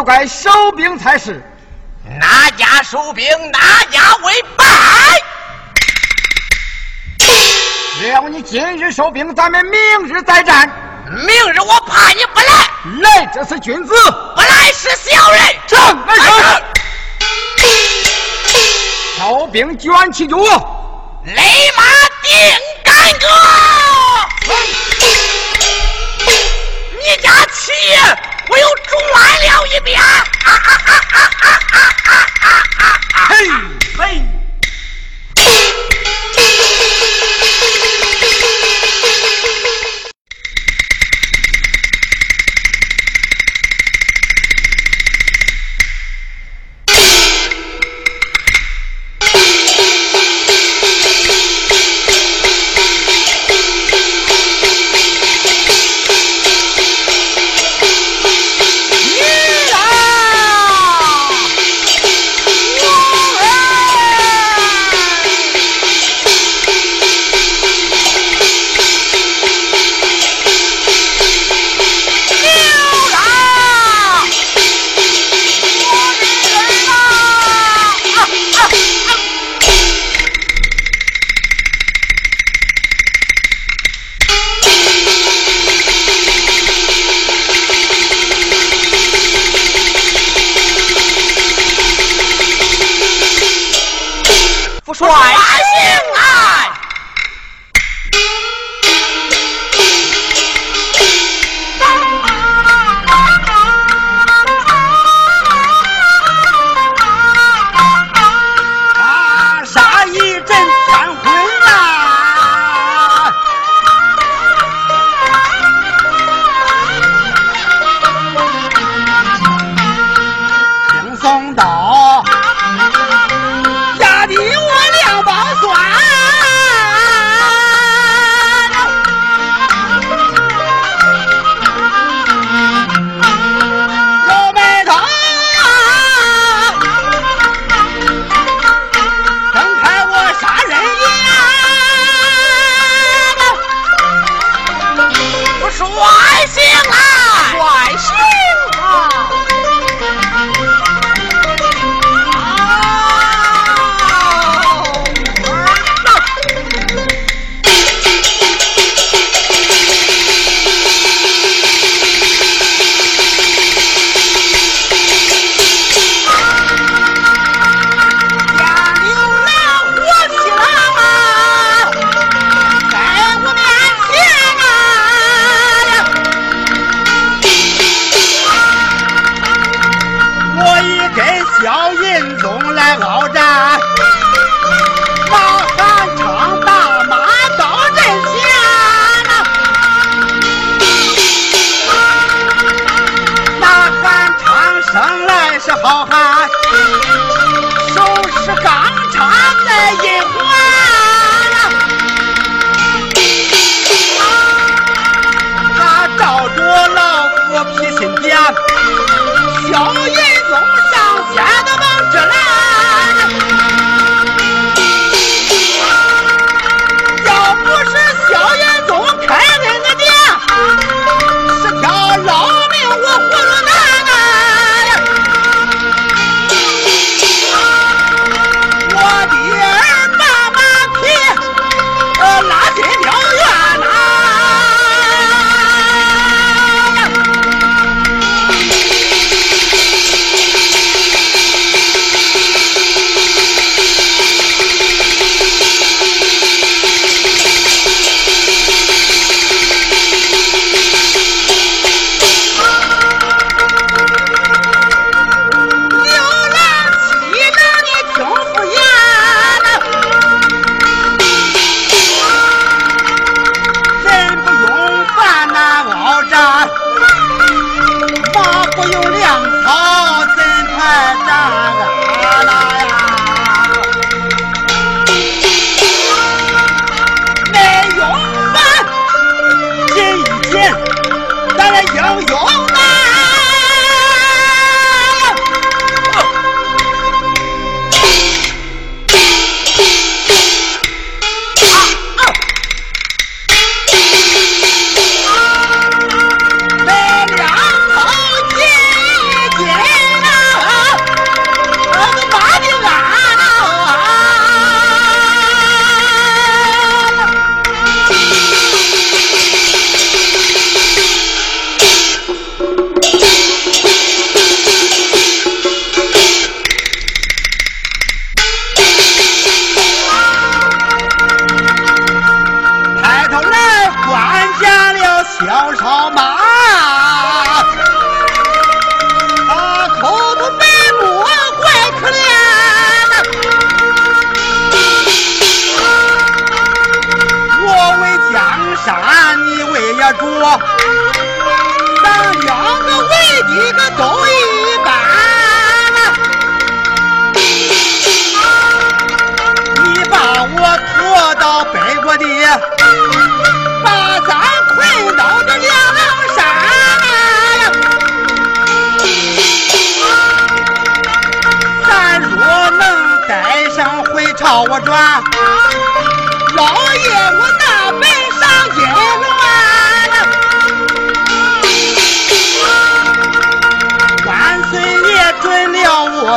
就该收兵才是。哪家收兵，哪家为败。只要你今日收兵，咱们明日再战。明日我怕你不来，来这是君子，不来是小人。正来是。招兵卷起脚，雷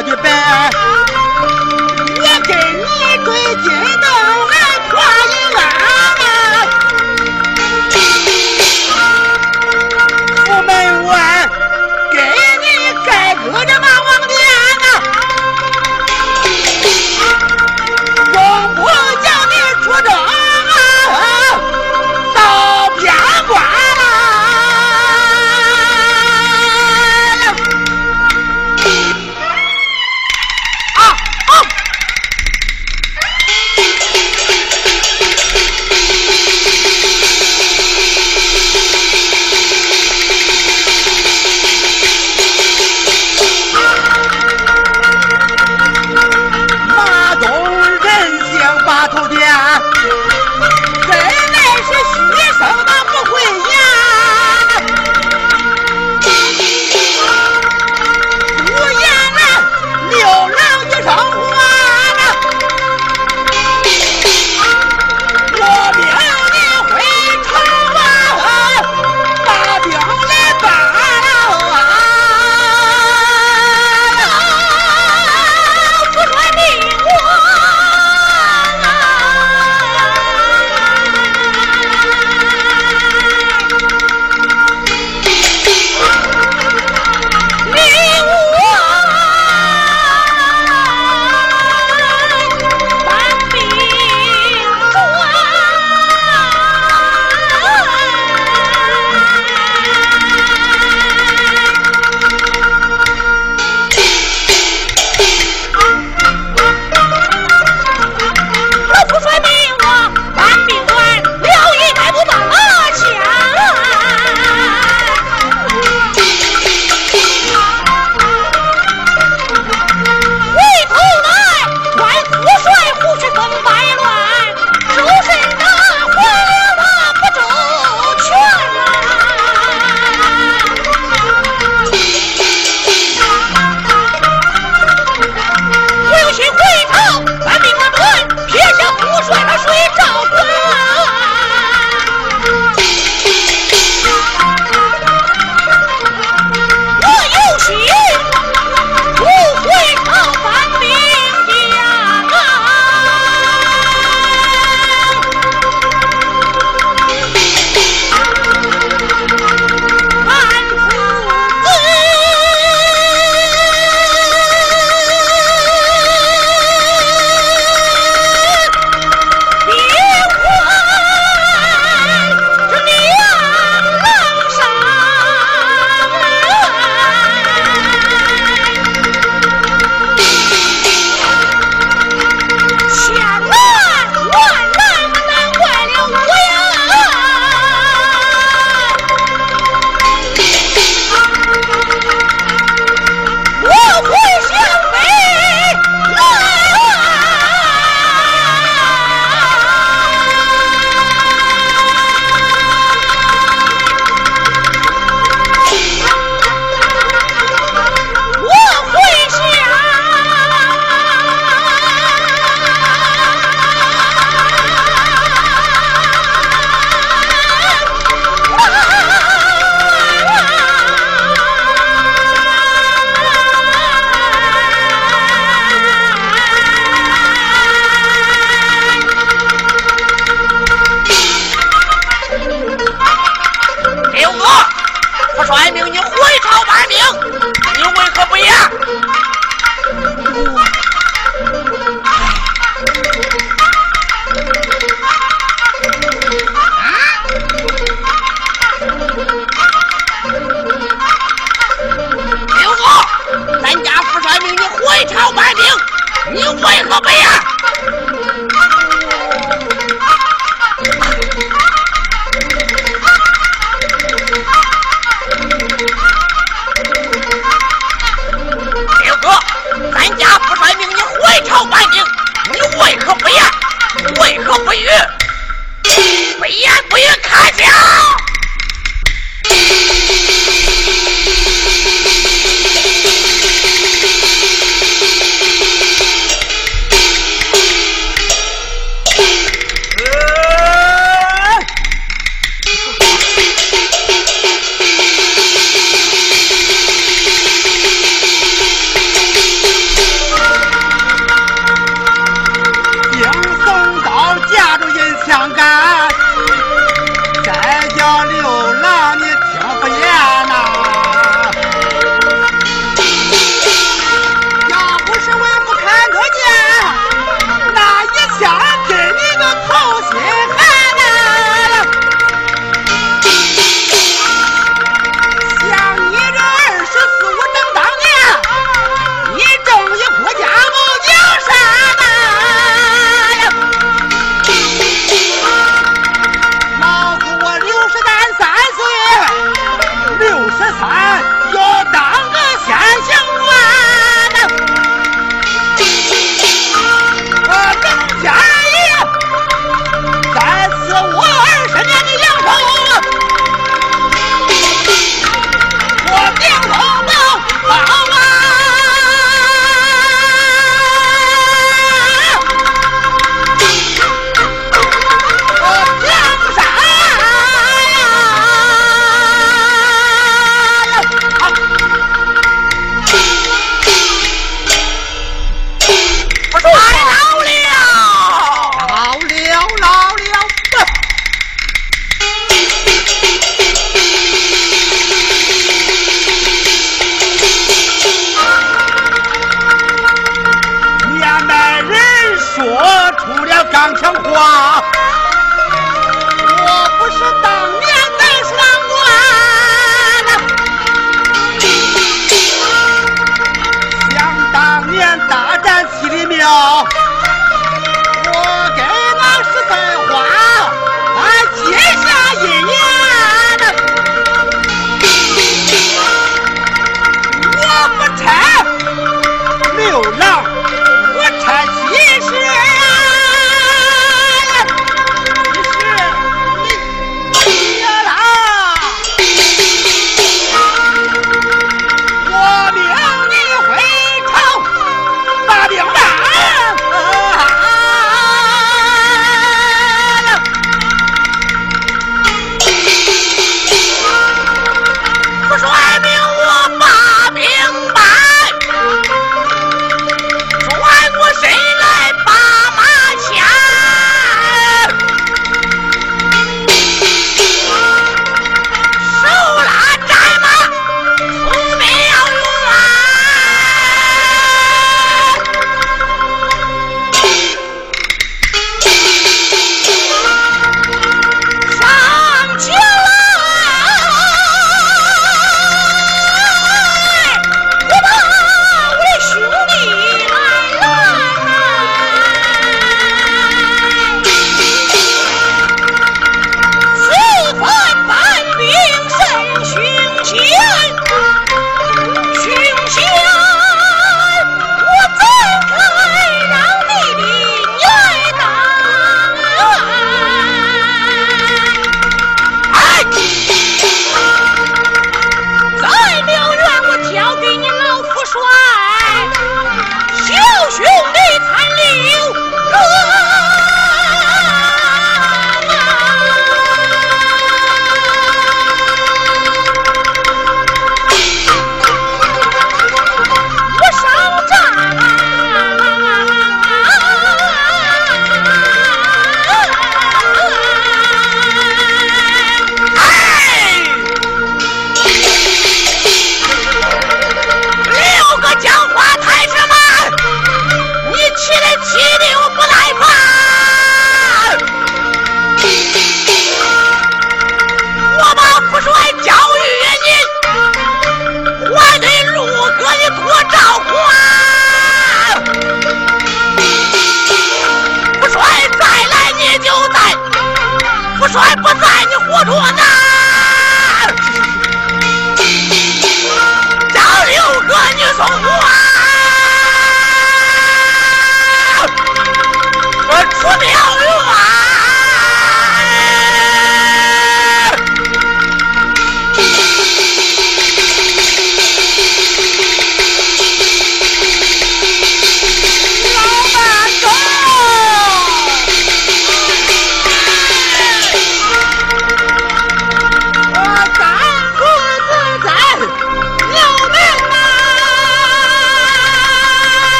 的本，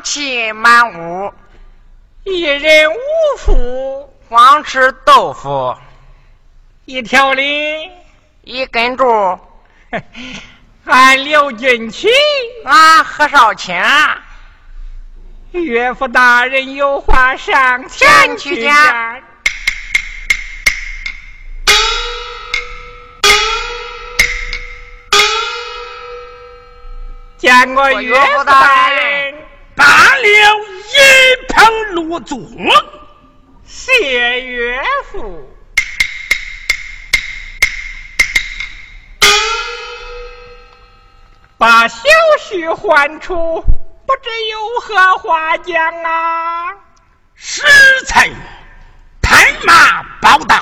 气满屋；一人五福，光吃豆腐。一条梨，一根柱，俺刘俊奇，俺何少卿，岳父大人有话上前去讲。见过岳父大人，罢了一旁落座，谢岳父。把小婿唤出，不知有何话讲啊？食才探马报道，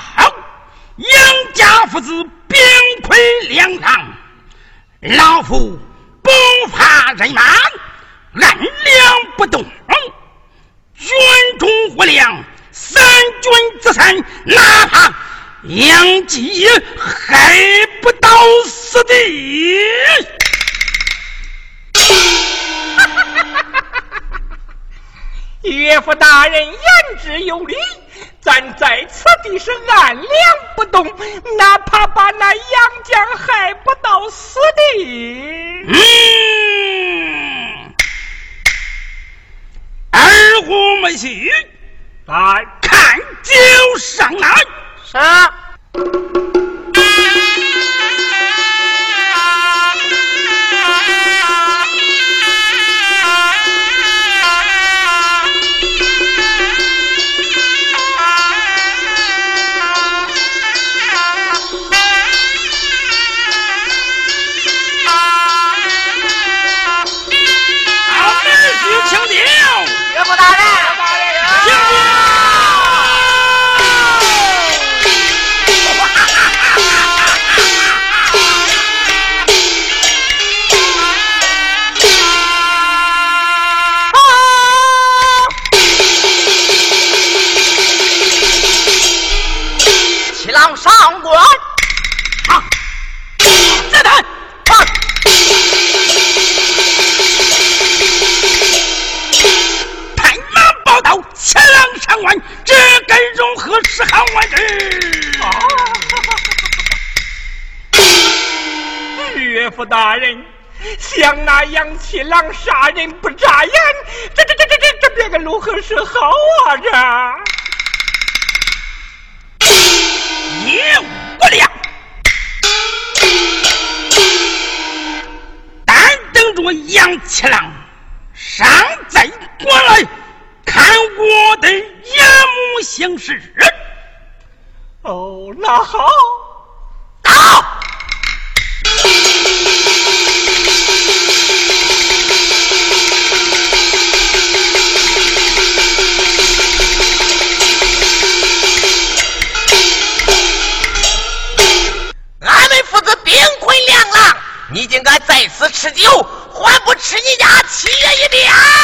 杨家父子兵溃两狼，老夫。不怕人马，按两不动。军中无粮，三军自散，哪怕杨继还不到死地。岳父大人言之有理。咱在此地是按两不动，哪怕把那杨江害不到死地。嗯，二虎没戏，来看酒上来。是。大人，像那杨七郎杀人不眨眼，这这这这这这别个如何是好啊？这也无良，但等着我杨七郎上在过来，看我的眼目行事。哦，那好，七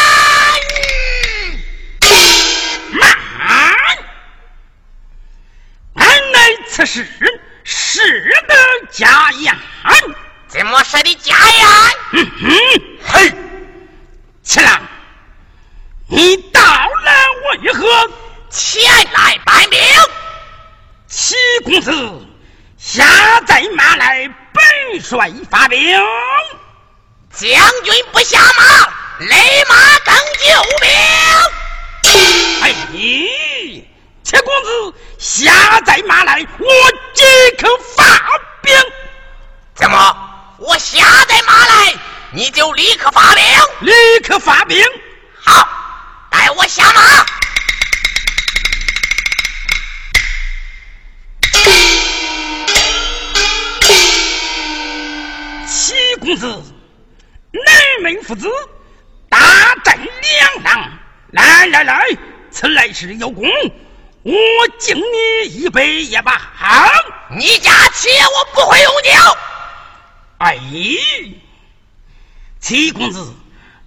公子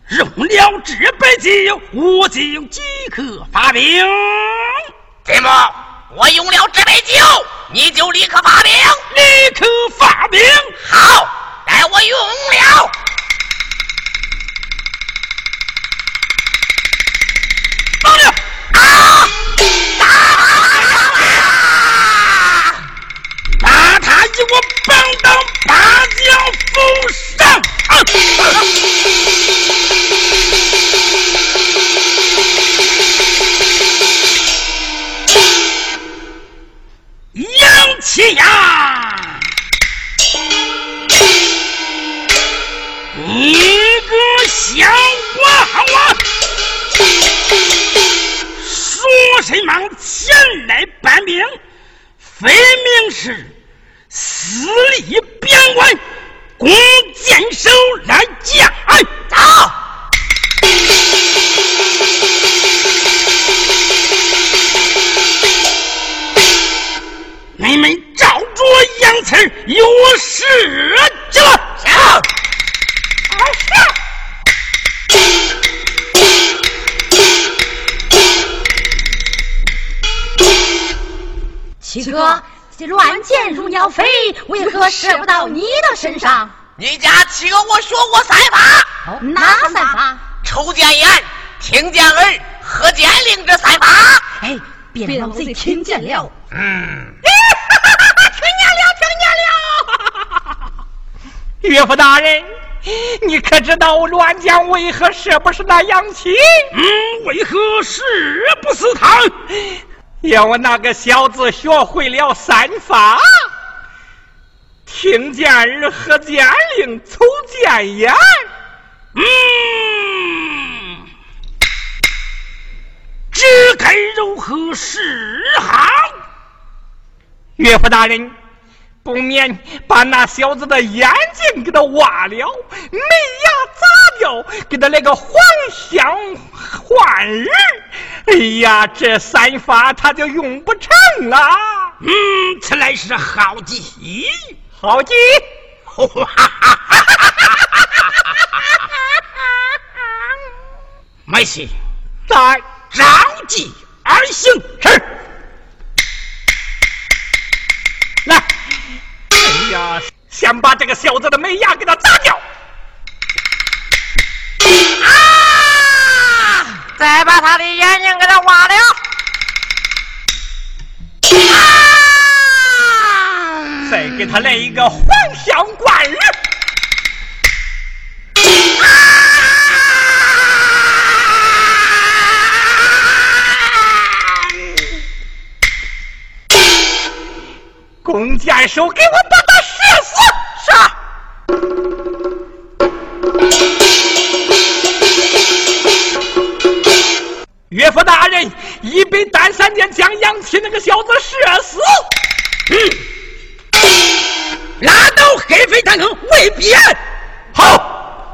用了这杯酒，我就即刻发兵。怎么？我用了这杯酒，你就立刻发兵？立刻发兵。好，待我用了。到了。啊！把他与我绑到八将府上。杨七呀，你个小娃娃，说什么前来搬兵？分明是私立边关，弓箭手来将，走！你们照着杨刺有事去了。上！七哥，这乱箭如鸟飞，为何射不到你的身上？你家七个我学过三法，哦，哪三法？抽见眼、听见耳、喝见令这三法。哎，别让老贼听见了。嗯，听见了，听见了。岳父大人，你可知道乱箭为何射不是那杨七？嗯，为何射不是他？要我那个小子学会了三法：听见耳、喝见令、瞅见眼。嗯，这该如何是好？岳父大人，不免把那小子的眼睛给他挖了，眉牙砸掉，给他来个还乡换日。哎呀，这三法他就用不成了。嗯，此乃是好计，好计。没事，在照计而行。是。来，哎呀，先把这个小子的门牙给他砸掉。啊！再把他的眼睛给他挖了。啊！再给他来一个还乡贯日。弓箭手，给我把他射死！是。干闪电将杨七那个小子射死。嗯，拉倒黑飞弹坑未必案。好，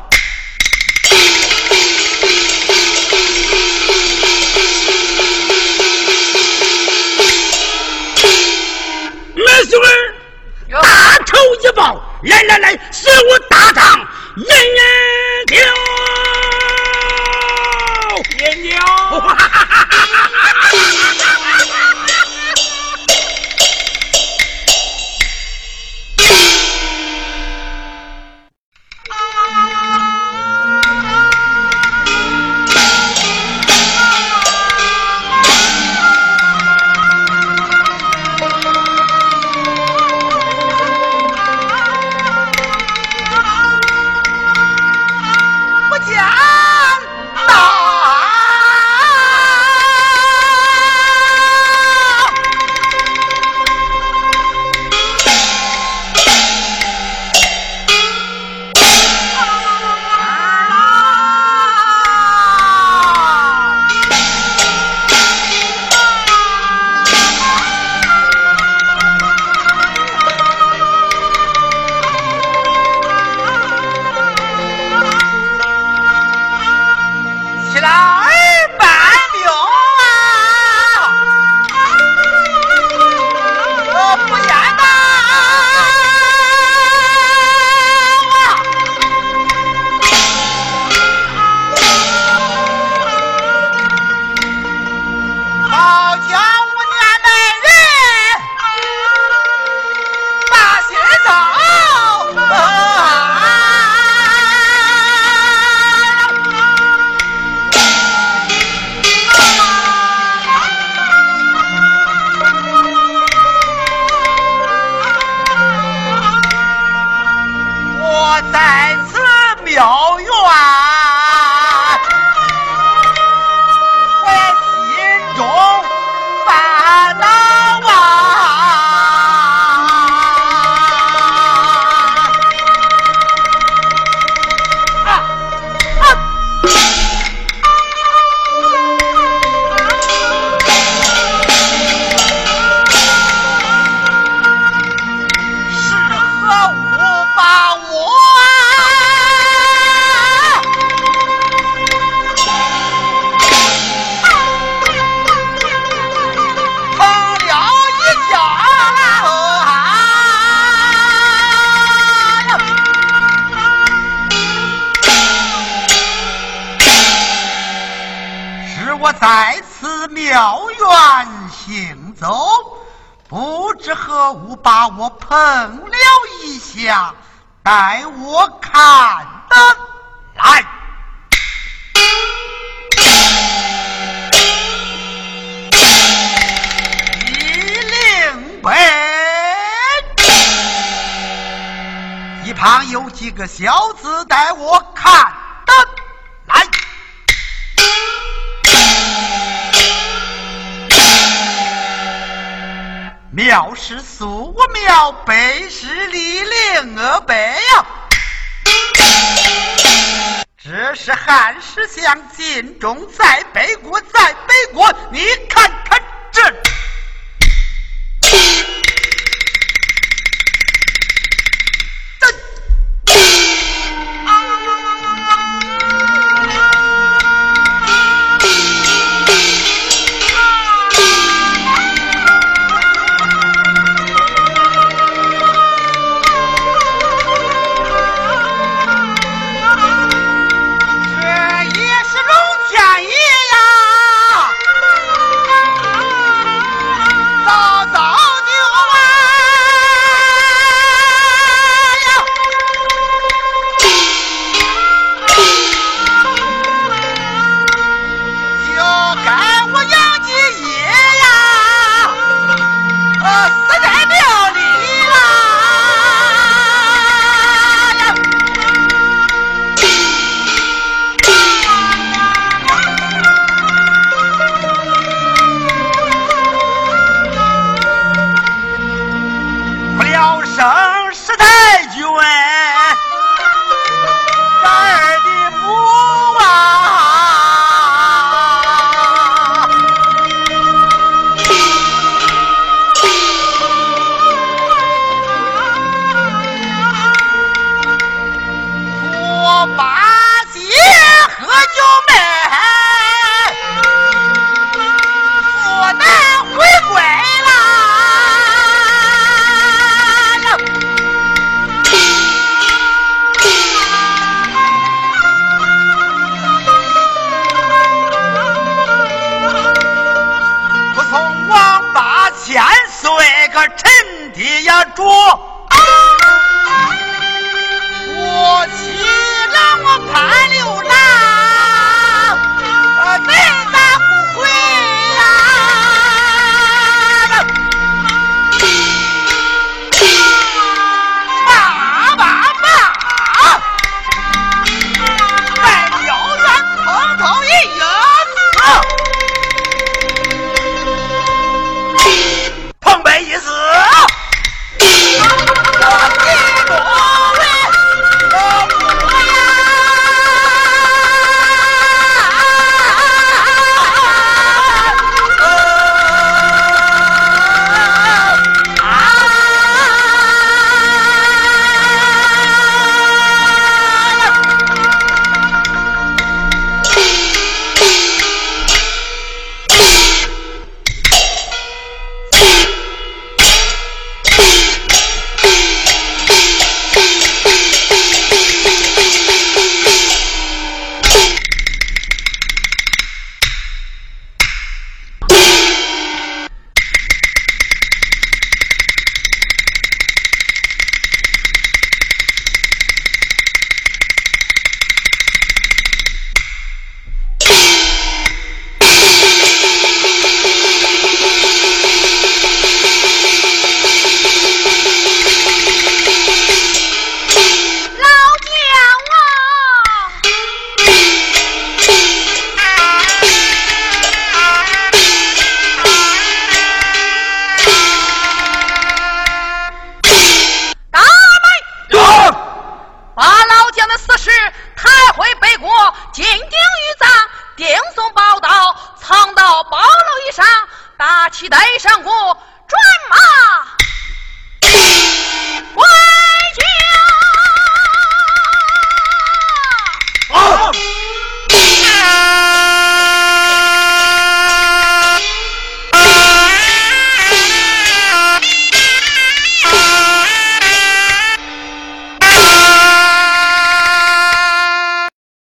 梅兄儿，大仇一报，来来来，随我大堂饮饮酒，